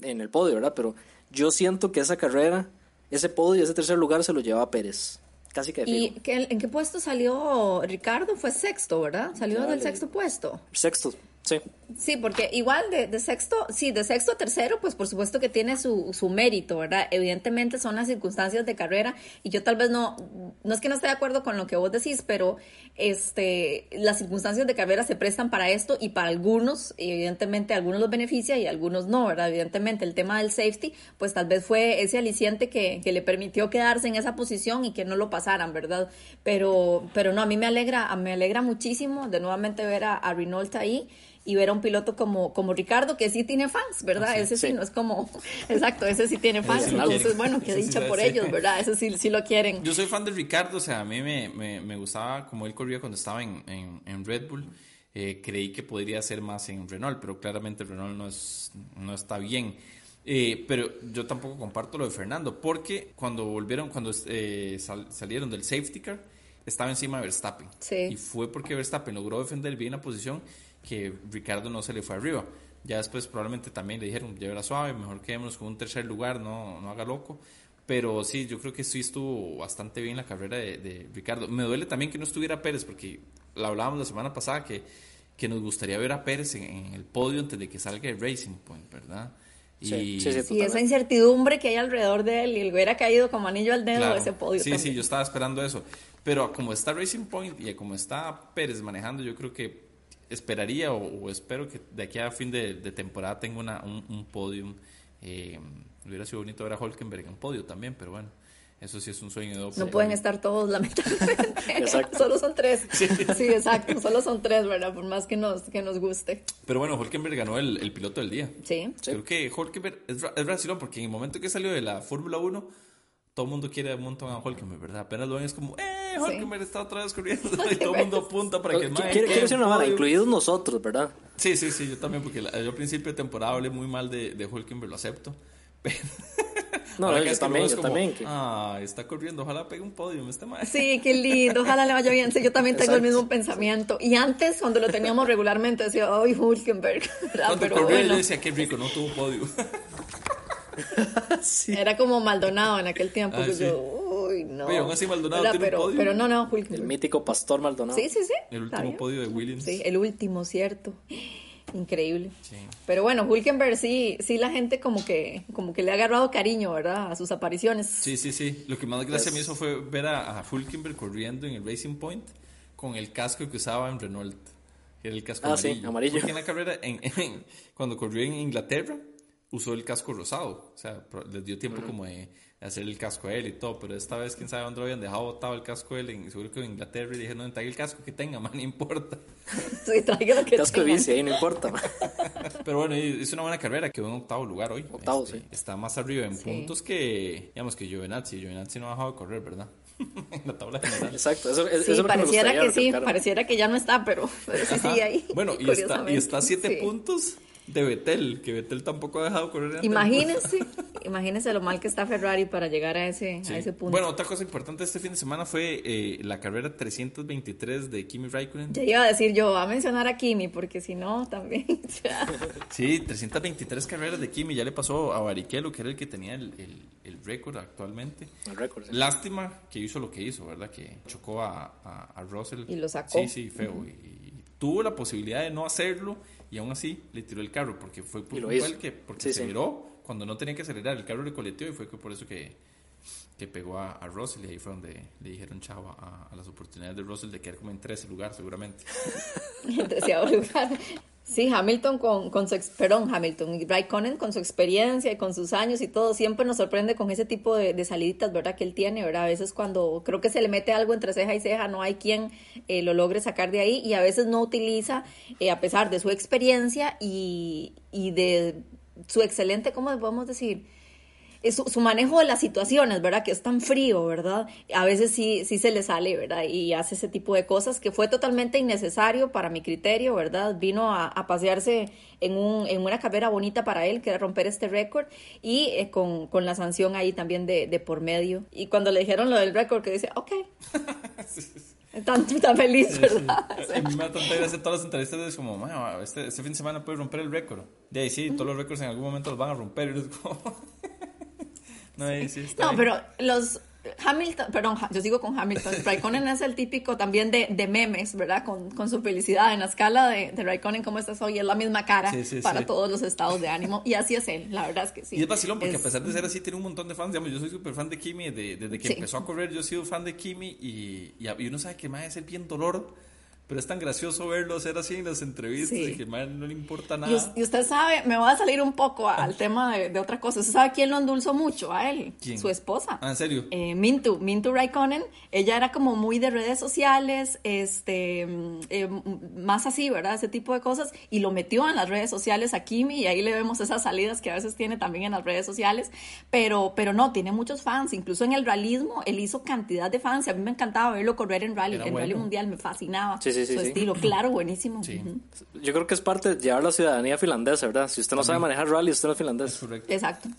en el podio, ¿verdad? Pero yo siento que esa carrera, ese podio y ese tercer lugar se lo llevaba Pérez. Casi que de ¿Y qué- en qué puesto salió Ricardo? Fue sexto, ¿verdad? Salió del sexto puesto. Sexto, sí. Sí, porque igual de, sexto, sí, de sexto a tercero, pues por supuesto que tiene su, su mérito, ¿verdad? Evidentemente son las circunstancias de carrera y yo tal vez no, no es que no esté de acuerdo con lo que vos decís, pero este, las circunstancias de carrera se prestan para esto y para algunos, evidentemente algunos los beneficia y algunos no, ¿verdad? Evidentemente el tema del safety, pues tal vez fue ese aliciente que, que le permitió quedarse en esa posición y que no lo pasaran, ¿verdad? Pero, pero no, a mí me alegra, me alegra muchísimo de nuevamente ver a, a ahí y ver a un piloto como, como Ricardo, que sí tiene fans, ¿verdad? ese sí, sí. no es como, exacto, ese sí tiene fans, sí entonces, bueno, que dicha por ellos, ¿verdad? Ese sí, sí lo quieren. Yo soy fan de Ricardo, o sea, a mí me, me, me gustaba como él corría cuando estaba en, en, en Red Bull. eh, creí que podría ser más en Renault, pero claramente Renault no, es, no está bien. Eh, pero yo tampoco comparto lo de Fernando, porque cuando volvieron, cuando eh, salieron del safety car, estaba encima de Verstappen. Y fue porque Verstappen logró defender bien la posición que Ricardo no se le fue arriba. Ya después probablemente también le dijeron, ya suave, mejor quedémonos con un tercer lugar, no, no haga loco. Pero sí, yo creo que sí estuvo bastante bien la carrera de, Ricardo. Me duele también que no estuviera Pérez, porque lo hablábamos la semana pasada que, que nos gustaría ver a Pérez en, el podio antes de que salga el Racing Point, ¿verdad? Y, sí, esa incertidumbre que hay alrededor de él y él hubiera caído como anillo al dedo ese podio. Sí, sí, yo estaba esperando eso. Pero como está Racing Point y como está Pérez manejando, yo creo que esperaría o, espero que de aquí a fin de, temporada tenga una, un, un podium. Eh, Hubiera sido bonito ver a Holkenberg en podio también, pero bueno. Eso sí es un sueño de No pueden estar todos, lamentablemente. solo son tres. Sí. exacto. Solo son tres, ¿verdad? Por más que nos, que nos guste. Pero bueno, Holkenberg ganó el, el piloto del día. Sí. Creo que Holkenberg es, es porque en el momento que salió de la Fórmula 1, todo el mundo quiere un montón a Holkenberg, ¿verdad? Apenas lo ven es como, ¡eh! Holkenberg está otra vez corriendo. y todo el mundo apunta para que más. Quiero, decir una mala, incluidos nosotros, ¿verdad? Sí, sí, sí, yo también, porque yo al principio de temporada hablé muy mal de, de Holkenberg, lo acepto. no, yo también, yo también. Ah, está corriendo, ojalá pegue un podio este Sí, qué lindo, ojalá le vaya bien. Sí, yo también tengo el mismo pensamiento. Y antes, cuando lo teníamos regularmente, decía, ay, Hulkenberg. Cuando Pero corría, yo decía, qué rico, no tuvo podio. sí. Era como Maldonado en aquel tiempo. Ah, yo, uy, no. Oye, aún así Maldonado tiene pero, un podio. Pero no, no, Hulkenberg. El mítico pastor Maldonado. Sí, sí, sí. El último podio de Williams. Sí, el último, cierto. Increíble. Pero bueno, Hulkenberg sí, sí la gente como que, como que le ha agarrado cariño, ¿verdad? A sus apariciones. Sí, sí, sí. Lo que más gracia me hizo fue ver a, a, Hulkenberg corriendo en el Racing Point con el casco que usaba en Renault. Que era el casco ah, amarillo. Sí, amarillo. Porque en la carrera, cuando corrió en Inglaterra, usó el casco rosado. O sea, les dio tiempo como de hacer el casco a él y todo, pero esta vez quién sabe dónde lo habían dejado botado el casco a él, en, seguro que en Inglaterra, y dije, no, traiga el casco que tenga, man, no importa. Sí, traiga lo que casco tenga. bici, ahí no importa. pero bueno, hizo una buena carrera, quedó en octavo lugar hoy. Octavo, este, sí. Está más arriba en puntos que, digamos, que Giovinazzi. Giovinazzi no ha dejado de correr, ¿verdad? en la tabla general. Exacto, eso, sí, eso pareciera que sí, pareciera que ya no está, pero, pero sí sigue ahí. Bueno, y está, y está a siete puntos de Betel, que Betel tampoco ha dejado correr. Imagínense, imagínense lo mal que está Ferrari para llegar a ese, a ese punto. Bueno, otra cosa importante este fin de semana fue eh, la carrera 323 de Kimi Raikkonen. Ya iba a decir yo, a mencionar a Kimi, porque si no, también. sí, 323 carreras de Kimi, ya le pasó a Barrichello, que era el que tenía el, el, récord actualmente. El récord. Lástima que hizo lo que hizo, ¿verdad? Que chocó a, a, Russell. Y lo sacó. Sí, sí, feo. y tuvo la posibilidad de no hacerlo y aún así le tiró el carro porque fue, por, el que porque se aceleró cuando no tenía que acelerar el carro le coleteó y fue por eso que, que pegó a, a, Russell y ahí fue donde le dijeron chavo a, a las oportunidades de Russell de quedar como en 13 lugar seguramente. En lugar Sí, Hamilton con, con su, perdón, Hamilton y con su experiencia y con sus años y todo, siempre nos sorprende con ese tipo de, de, saliditas, ¿verdad? Que él tiene, ¿verdad? A veces cuando creo que se le mete algo entre ceja y ceja, no hay quien eh, lo logre sacar de ahí y a veces no utiliza, eh, a pesar de su experiencia y, y de su excelente, ¿cómo podemos decir? Su, su, manejo de las situaciones, ¿verdad? Que es tan frío, ¿verdad? A veces sí, sí se le sale, ¿verdad? Y hace ese tipo de cosas que fue totalmente innecesario para mi criterio, ¿verdad? Vino a, a pasearse en, un, en una carrera bonita para él, que era romper este récord, y eh, con, con, la sanción ahí también de, de, por medio. Y cuando le dijeron lo del récord, que dice, ok. Tan, tan feliz, ¿verdad? Sí. A mí me da todas las entrevistas es como, este, este fin de semana puede romper el récord. De ahí sí, todos los récords en algún momento los van a romper. Y es como... No, pero los Hamilton, perdón, yo sigo con Hamilton. Raikkonen es el típico también de, de memes, ¿verdad? Con, con, su felicidad. En la escala de, de Raikkonen, ¿cómo estás hoy? Es la misma cara para todos los estados de ánimo. Y así es él, la verdad es que sí. Y es vacilón porque a pesar de ser así, tiene un montón de fans. Digamos, yo soy súper fan de Kimi. desde que empezó a correr, yo he sido fan de Kimi. Y, y, uno sabe que más es el bien dolor pero es tan gracioso verlo hacer así en las entrevistas y que man, no le importa nada. Y, usted sabe, me voy a salir un poco al tema de, de, otra cosa. ¿Usted sabe quién lo endulzó mucho? A él. Su esposa. Ah, ¿en serio? Eh, Mintu, Mintu Raikkonen. Ella era como muy de redes sociales, este, eh, más así, ¿verdad? Ese tipo de cosas. Y lo metió en las redes sociales a Kimi y ahí le vemos esas salidas que a veces tiene también en las redes sociales. Pero, pero no, tiene muchos fans. Incluso en el realismo, él hizo cantidad de fans. Y a mí me encantaba verlo correr en rally, en rally mundial. Me fascinaba. Sí, sí sí, sí, su sí. estilo. Claro, buenísimo. Sí. Yo creo que es parte de llevar la ciudadanía finlandesa, ¿verdad? Si usted no sabe manejar rally, usted no es finlandés. Correcto. Exacto,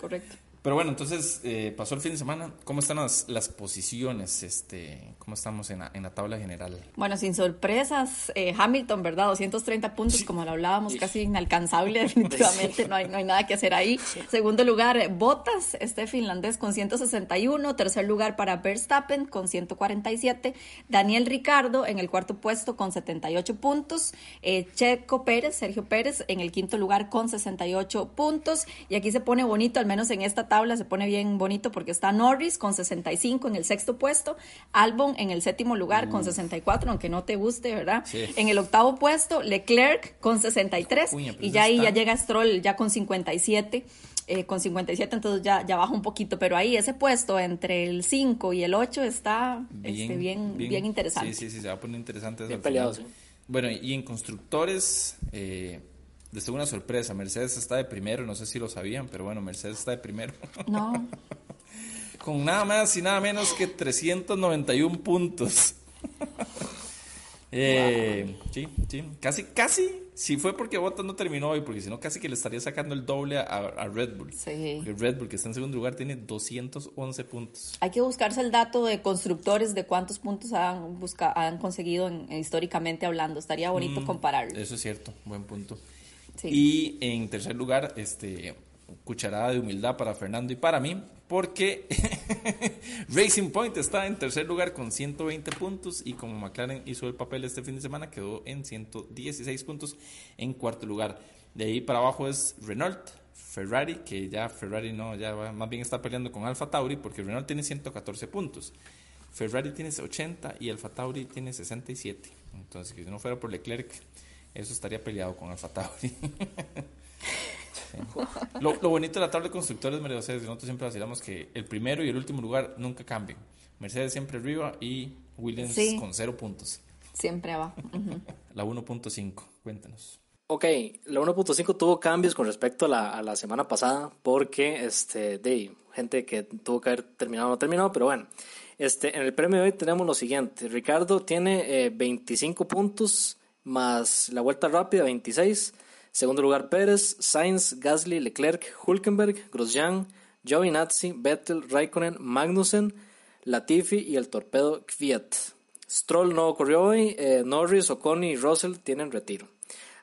correcto. Pero bueno, entonces eh, pasó el fin de semana. ¿Cómo están las, las posiciones? Este, ¿Cómo estamos en la, en la tabla general? Bueno, sin sorpresas, eh, Hamilton, ¿verdad? 230 puntos, como lo hablábamos, casi inalcanzable definitivamente, no hay, no hay nada que hacer ahí. Segundo lugar, Bottas, este finlandés con 161. Tercer lugar para Verstappen con 147. Daniel Ricardo en el cuarto puesto con 78 puntos. Eh, Checo Pérez, Sergio Pérez en el quinto lugar con 68 puntos. Y aquí se pone bonito, al menos en esta tabla se pone bien bonito porque está Norris con 65 en el sexto puesto. Albon en el séptimo lugar con 64, aunque no te guste, ¿verdad? Sí. En el octavo puesto, Leclerc con 63 Uy, pero y ya ahí está- ya llega Stroll ya con 57. eh, con 57, entonces ya, ya baja un poquito, pero ahí ese puesto entre el 5 y el 8 está este, bien, bien, interesante. Sí, sí, sí, se va a poner interesante. eso Bien peleado, sí. Bueno, y en constructores, eh, les tengo una sorpresa. Mercedes está de primero, no sé si lo sabían, pero bueno, Mercedes está de primero. No, Con nada más y nada menos que 391 puntos. Eh, Sí, sí, casi, casi, si fue porque Bottas no terminó hoy, porque si no, casi que le estaría sacando el doble a, a Red Bull. Sí. Porque Red Bull, que está en segundo lugar, tiene 211 puntos. hay que buscarse el dato de constructores de cuántos puntos han, busca, han conseguido en- históricamente hablando. Estaría bonito compararlo. Eso es cierto, buen punto. Y en tercer lugar, este, cucharada de humildad para Fernando y para mí, porque Racing Point está en tercer lugar con 120 puntos y como McLaren hizo el papel este fin de semana, quedó en 116 puntos en cuarto lugar. De ahí para abajo es Renault, Ferrari, que ya Ferrari no, ya va- más bien está peleando con Alfa Tauri porque Renault tiene 114 puntos. Ferrari tiene 80 y Alfa Tauri tiene 67. Entonces, que si no fuera por Leclerc, eso estaría peleado con Alfa Tauri. Sí. Lo, lo bonito de la tabla de constructores, María José, es que nosotros siempre vacilamos que el primero y el último lugar nunca cambian. Mercedes siempre arriba y Williams Sí. con cero puntos. Siempre abajo. Ujú. La 1.5, cuéntanos. Ok, la 1.5 tuvo cambios con respecto a la, a la semana pasada porque, este, de gente que tuvo que haber terminado no terminado, pero bueno. Este, en el premio de hoy tenemos lo siguiente. Ricardo tiene eh, 25 puntos más la vuelta rápida, 26. Segundo lugar Pérez, Sainz, Gasly, Leclerc, Hulkenberg, Grosjean, Giovinazzi, Vettel, Raikkonen, Magnussen, Latifi y el torpedo Kvyat. Stroll no corrió hoy, eh, Norris, Ocon y Russell tienen retiro.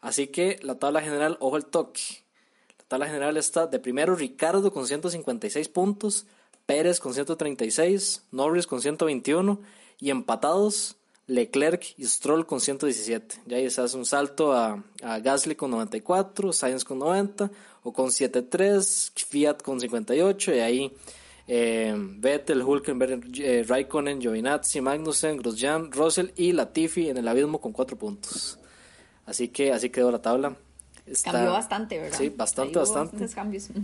Así que la tabla general, ojo el toque. La tabla general está de primero Ricardo con 156 puntos, Pérez con 136, Norris con 121 y empatados Leclerc y Stroll con 117. Ya ahí se hace un salto a, a Gasly con 94, Sainz con 90, o con 73, Fiat con 58 y ahí eh, Vettel, Hulkenberg, eh, Raikkonen, Giovinazzi, Magnussen, Grosjean, Russell y Latifi en el abismo con 4 puntos. Así que así quedó la tabla. Está- Cambió bastante, ¿verdad? Sí, bastante, bastante.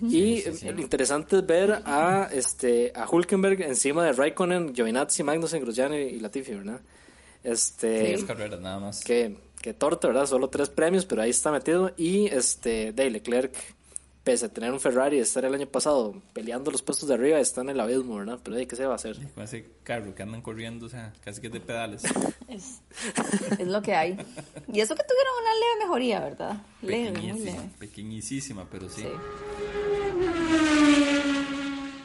Y lo interesante es ver a este a Hulkenberg encima de Raikkonen, Giovinazzi, Magnussen, Grosjean y, y Latifi, ¿verdad? Este carreras nada más. que, que torta, ¿verdad? Solo tres premios, pero ahí está metido. Y este de Leclerc, pese a tener un Ferrari y estar el año pasado peleando los puestos de arriba, está en el abismo, ¿verdad? Pero ¿de qué se va a hacer? Con ese carro que andan corriendo, o sea, casi que de pedales. Es, es lo que hay. Y eso que tuvieron una leve mejoría, ¿verdad? Leve, muy Pequeñísima, leve. pequeñísima, pero sí. Sí.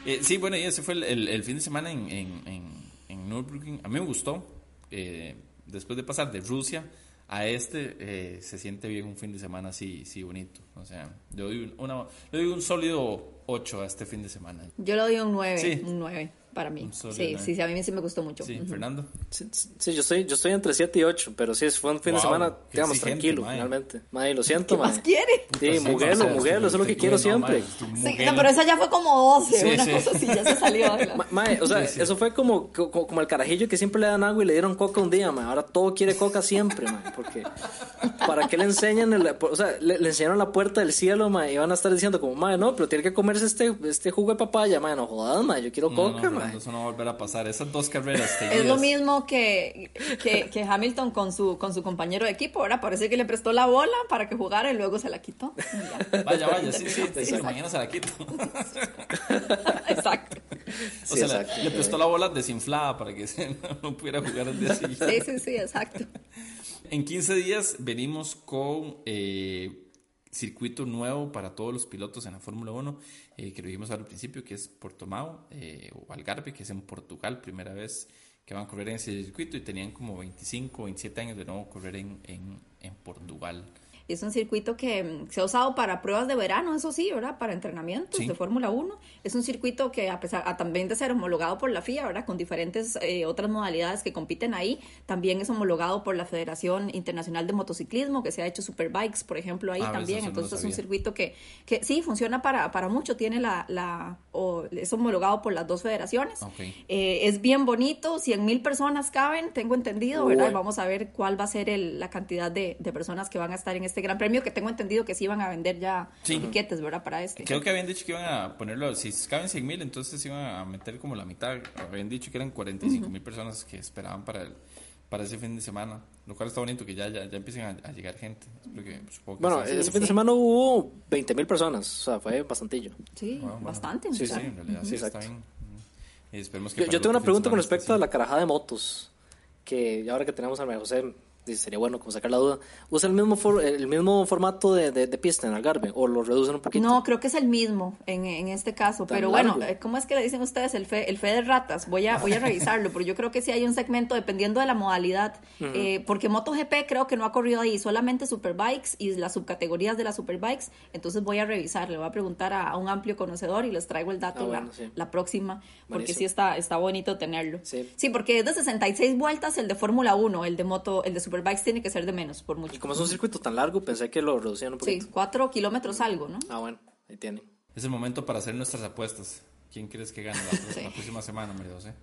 Eh, sí, bueno, y ese fue el, el- el fin de semana en, en, en, en Nürburgring. A mí me gustó. Eh, después de pasar de Rusia a este, eh, se siente bien un fin de semana así, sí bonito. O sea, yo doy un, una, yo doy un sólido 8 a este fin de semana. Yo le doy un 9, Sí. un 9 para mí. Sí, sí, sí, a mí sí me gustó mucho. Sí. Fernando. Sí, sí, yo estoy, yo estoy entre 7 y 8, pero sí, fue un fin de semana, digamos, tranquilo, mae. finalmente. Madre, lo siento, ¿Qué más mae. quiere? Sí, muguelo, o sea, muguelo, eso es lo que quiero no, siempre. mae, Sí, no, pero esa ya fue como 12, Sí, una sí. cosa así, ya se salió. Mae, o sea, Sí, sí. eso fue como, co- como, el carajillo que siempre le dan agua y le dieron coca un día, mae. Ahora todo quiere coca siempre, mae. Porque, ¿para qué le enseñan? el- o sea, le, le enseñaron la puerta del cielo, mae. Y van a estar diciendo como, mae, no, pero tiene que comerse este, este jugo de papaya, mae. No jodas, mae. Yo quiero No, coca, no, mae. Eso no va a volver a pasar. Esas dos carreras seguidas. Es lo mismo que, que, que Hamilton con su, con su compañero de equipo, ¿verdad? Parece que le prestó la bola para que jugara y luego se la quitó. Vaya, vaya, sí, sí, mañana se la quito. Exacto. o sea, le, prestó la bola desinflada para que no, pudiera jugar el día siguiente. Sí, sí, sí, exacto. En 15 días venimos con eh, circuito nuevo para todos los pilotos en la Fórmula 1, eh, que lo dijimos al principio, que es Portomao eh, o Algarve, que es en Portugal, primera vez que van a correr en ese circuito y tenían como 25 o 27 años de nuevo correr en, en, en Portugal. Es un circuito que mm, se ha usado para pruebas de verano, eso sí, ¿verdad? Para entrenamientos de Fórmula 1. Es un circuito que, a pesar también de ser homologado por la FIA, ¿verdad? Con diferentes eh, otras modalidades que compiten ahí, también es homologado por la Federación Internacional de Motociclismo, que se ha hecho Superbikes, por ejemplo, ahí ah, también. Entonces es un circuito que, que sí funciona para, para mucho, tiene la, la o, es homologado por las dos federaciones. Eh, es bien bonito, 100 mil personas caben, tengo entendido, ¿verdad? Vamos a ver cuál va a ser la cantidad de, de personas que van a estar en este este Gran Premio, que tengo entendido que sí iban a vender ya tiquetes, ¿verdad? Para este. Creo que habían dicho que iban a ponerlo, si caben 100 mil, entonces iban a meter como la mitad. Habían dicho que eran 45 mil personas que esperaban para el, para ese fin de semana, lo cual está bonito que ya, ya, ya empiecen a, llegar gente. bueno, ese fin de semana hubo 20 mil personas, o sea, fue bastantillo. Sí, bastante. Sí, sí, en realidad sí, está bien. Y esperemos que yo, yo tengo una pregunta con respecto a la carajada de motos, que ahora que tenemos a María José, sería bueno como sacar la duda, ¿usa el mismo el mismo formato de, de, pista en Algarve o lo reducen un poquito? No, creo que es el mismo en, en este caso, pero bueno, eh, ¿cómo es que le dicen ustedes el fe, el fe de ratas? Voy a, voy a revisarlo, pero yo creo que sí hay un segmento dependiendo de la modalidad, eh, porque MotoGP creo que no ha corrido ahí, solamente Superbikes y las subcategorías de las Superbikes, entonces voy a revisar, le voy a preguntar a, un amplio conocedor y les traigo el dato ah, la, próxima, porque sí está, está bonito tenerlo. Sí. sí, porque es de 66 vueltas el de Fórmula 1, el de moto, el de Super Superbikes tiene que ser de menos, por mucho. Y como es un circuito tan largo, pensé que lo reducían un poquito. Sí, cuatro kilómetros algo, ¿no? Ah, bueno, ahí tiene. Es el momento para hacer nuestras apuestas. ¿Quién crees que gane la, próxima semana, María José?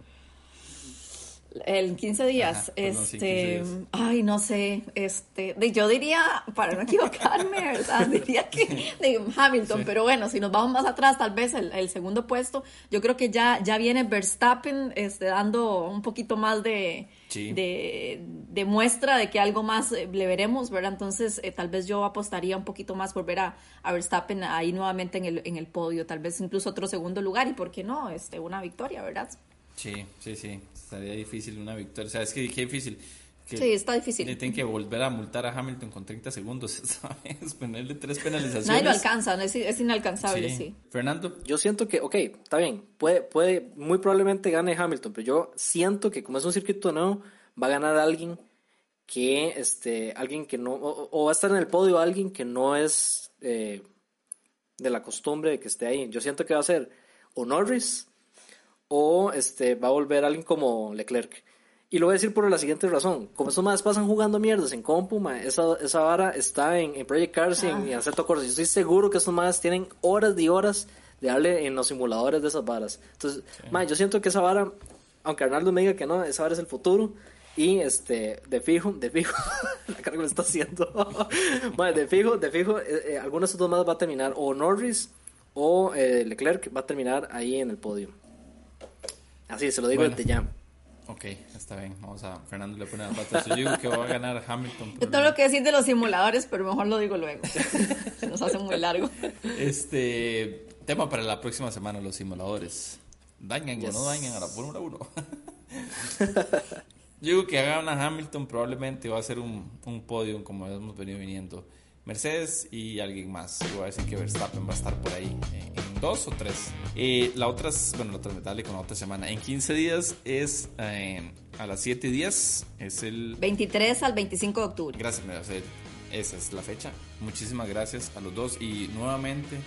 El 15 días, este, ay, no sé, este, yo diría, para no equivocarme, ¿verdad? diría que de Hamilton, pero bueno, si nos vamos más atrás, tal vez el, segundo puesto, yo creo que ya, ya viene Verstappen este, dando un poquito más de, de, muestra de que algo más eh, le veremos, ¿verdad? Entonces, eh, tal vez yo apostaría un poquito más por ver a, a, Verstappen ahí nuevamente en el, en el podio, tal vez incluso otro segundo lugar, y por qué no, este, una victoria, ¿verdad? Sí, sí, sí estaría difícil una victoria. O sea, es que qué difícil. sí, está difícil. Le tienen que volver a multar a Hamilton con 30 segundos, ¿sabes? Ponerle tres penalizaciones. Nadie lo alcanza, es, es inalcanzable, sí. Fernando. Yo siento que, ok, está bien, puede, puede, muy probablemente gane Hamilton, pero yo siento que como es un circuito nuevo, va a ganar alguien que, este, alguien que no, o, va a estar en el podio alguien que no es eh, de la costumbre de que esté ahí. Yo siento que va a ser o Norris o este, va a volver alguien como Leclerc. Y lo voy a decir por la siguiente razón. Como estos más pasan jugando mierdas en compu, esa, esa vara está en, en Project Cars y en, en Aceto Corsa. Yo estoy seguro que estos más tienen horas y horas de darle en los simuladores de esas varas. Entonces, yo siento que esa vara, aunque Arnaldo me diga que no, esa vara es el futuro. Y este, de fijo, de fijo, la carga me está haciendo. de fijo, de fijo, eh, eh, alguno de estos dos más va a terminar o Norris o eh, Leclerc va a terminar ahí en el podio. Así, se lo digo desde ya. Ok, está bien. Vamos a. Fernando le pone la pata. Yo digo que va a ganar Hamilton. Yo tengo lo que decir de los simuladores, pero mejor lo digo luego. se nos hace muy largo. Este. Tema para la próxima semana: los simuladores. ¿Dañan o no dañan a la Fórmula 1? Yo digo que hagan a Hamilton probablemente va a ser un, un podio como hemos venido viniendo. Mercedes y alguien más. Yo voy a decir que Verstappen va a estar por ahí en, dos o tres. Eh, la otra es, bueno, la otra dale con la otra semana. En 15 días es eh, a las 7 días, es el 23 al 25 de octubre. Gracias, Mercedes. Esa es la fecha. Muchísimas gracias a los dos y nuevamente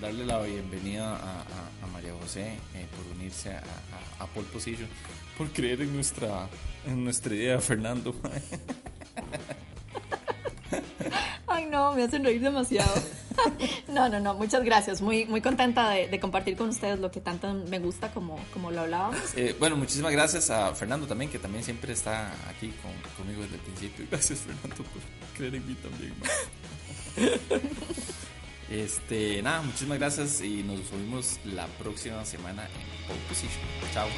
darle la bienvenida a, María José eh, por unirse a, a, Position, por creer en nuestra, en nuestra idea, Fernando. Ay, no, me hacen reír demasiado. No, no, no, muchas gracias. Muy, muy contenta de, compartir con ustedes lo que tanto me gusta como, como lo hablábamos. Eh, bueno, muchísimas gracias a Fernando también, que también siempre está aquí conmigo desde el principio. Gracias, Fernando, por creer en mí también. Este, nada, muchísimas gracias y nos vemos la próxima semana en Pole Position. Chao.